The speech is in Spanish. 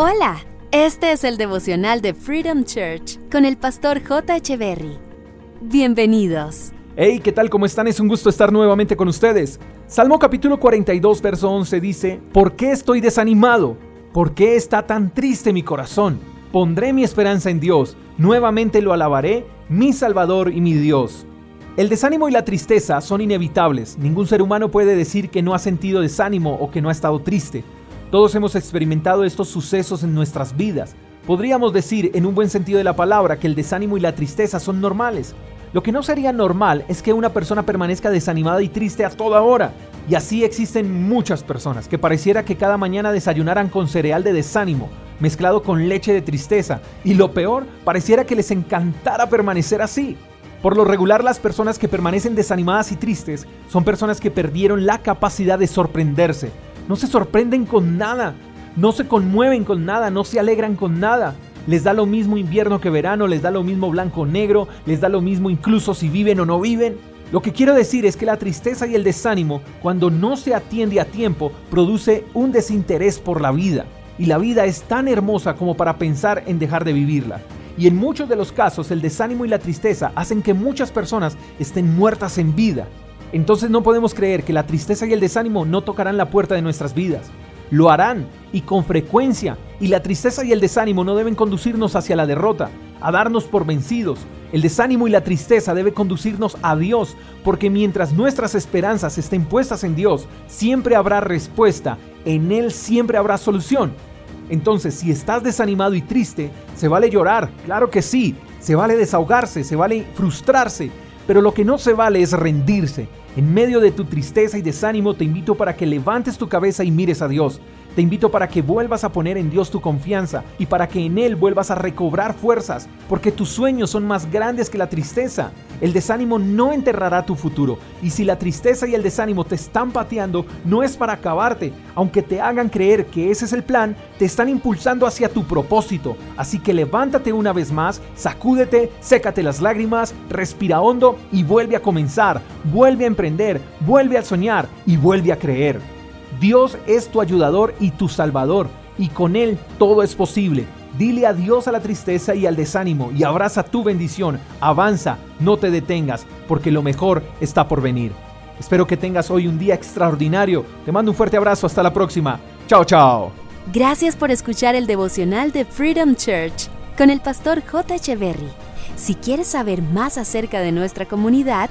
Hola, este es el devocional de Freedom Church con el pastor J. Berry. Bienvenidos. Hey, ¿qué tal? ¿Cómo están? Es un gusto estar nuevamente con ustedes. Salmo capítulo 42, verso 11 dice, ¿Por qué estoy desanimado? ¿Por qué está tan triste mi corazón? Pondré mi esperanza en Dios, nuevamente lo alabaré, mi Salvador y mi Dios. El desánimo y la tristeza son inevitables. Ningún ser humano puede decir que no ha sentido desánimo o que no ha estado triste. Todos hemos experimentado estos sucesos en nuestras vidas. Podríamos decir, en un buen sentido de la palabra, que el desánimo y la tristeza son normales. Lo que no sería normal es que una persona permanezca desanimada y triste a toda hora. Y así existen muchas personas que pareciera que cada mañana desayunaran con cereal de desánimo, mezclado con leche de tristeza. Y lo peor, pareciera que les encantara permanecer así. Por lo regular, las personas que permanecen desanimadas y tristes son personas que perdieron la capacidad de sorprenderse, no se sorprenden con nada, no se conmueven con nada, no se alegran con nada. Les da lo mismo invierno que verano, les da lo mismo blanco o negro, les da lo mismo incluso si viven o no viven. Lo que quiero decir es que la tristeza y el desánimo, cuando no se atiende a tiempo, produce un desinterés por la vida. Y la vida es tan hermosa como para pensar en dejar de vivirla. Y en muchos de los casos el desánimo y la tristeza hacen que muchas personas estén muertas en vida. Entonces no podemos creer que la tristeza y el desánimo no tocarán la puerta de nuestras vidas. Lo harán y con frecuencia. Y la tristeza y el desánimo no deben conducirnos hacia la derrota, a darnos por vencidos. El desánimo y la tristeza deben conducirnos a Dios, porque mientras nuestras esperanzas estén puestas en Dios, siempre habrá respuesta, en Él siempre habrá solución. Entonces, si estás desanimado y triste, se vale llorar, claro que sí, se vale desahogarse, se vale frustrarse, pero lo que no se vale es rendirse. En medio de tu tristeza y desánimo te invito para que levantes tu cabeza y mires a Dios. Te invito para que vuelvas a poner en Dios tu confianza y para que en Él vuelvas a recobrar fuerzas, porque tus sueños son más grandes que la tristeza. El desánimo no enterrará tu futuro, y si la tristeza y el desánimo te están pateando, no es para acabarte, aunque te hagan creer que ese es el plan, te están impulsando hacia tu propósito. Así que levántate una vez más, sacúdete, sécate las lágrimas, respira hondo y vuelve a comenzar, vuelve a emprender, vuelve a soñar y vuelve a creer. Dios es tu ayudador y tu salvador, y con Él todo es posible. Dile adiós a la tristeza y al desánimo y abraza tu bendición. Avanza, no te detengas, porque lo mejor está por venir. Espero que tengas hoy un día extraordinario. Te mando un fuerte abrazo. Hasta la próxima. Chao, chao. Gracias por escuchar el devocional de Freedom Church con el pastor J. Echeverry. Si quieres saber más acerca de nuestra comunidad,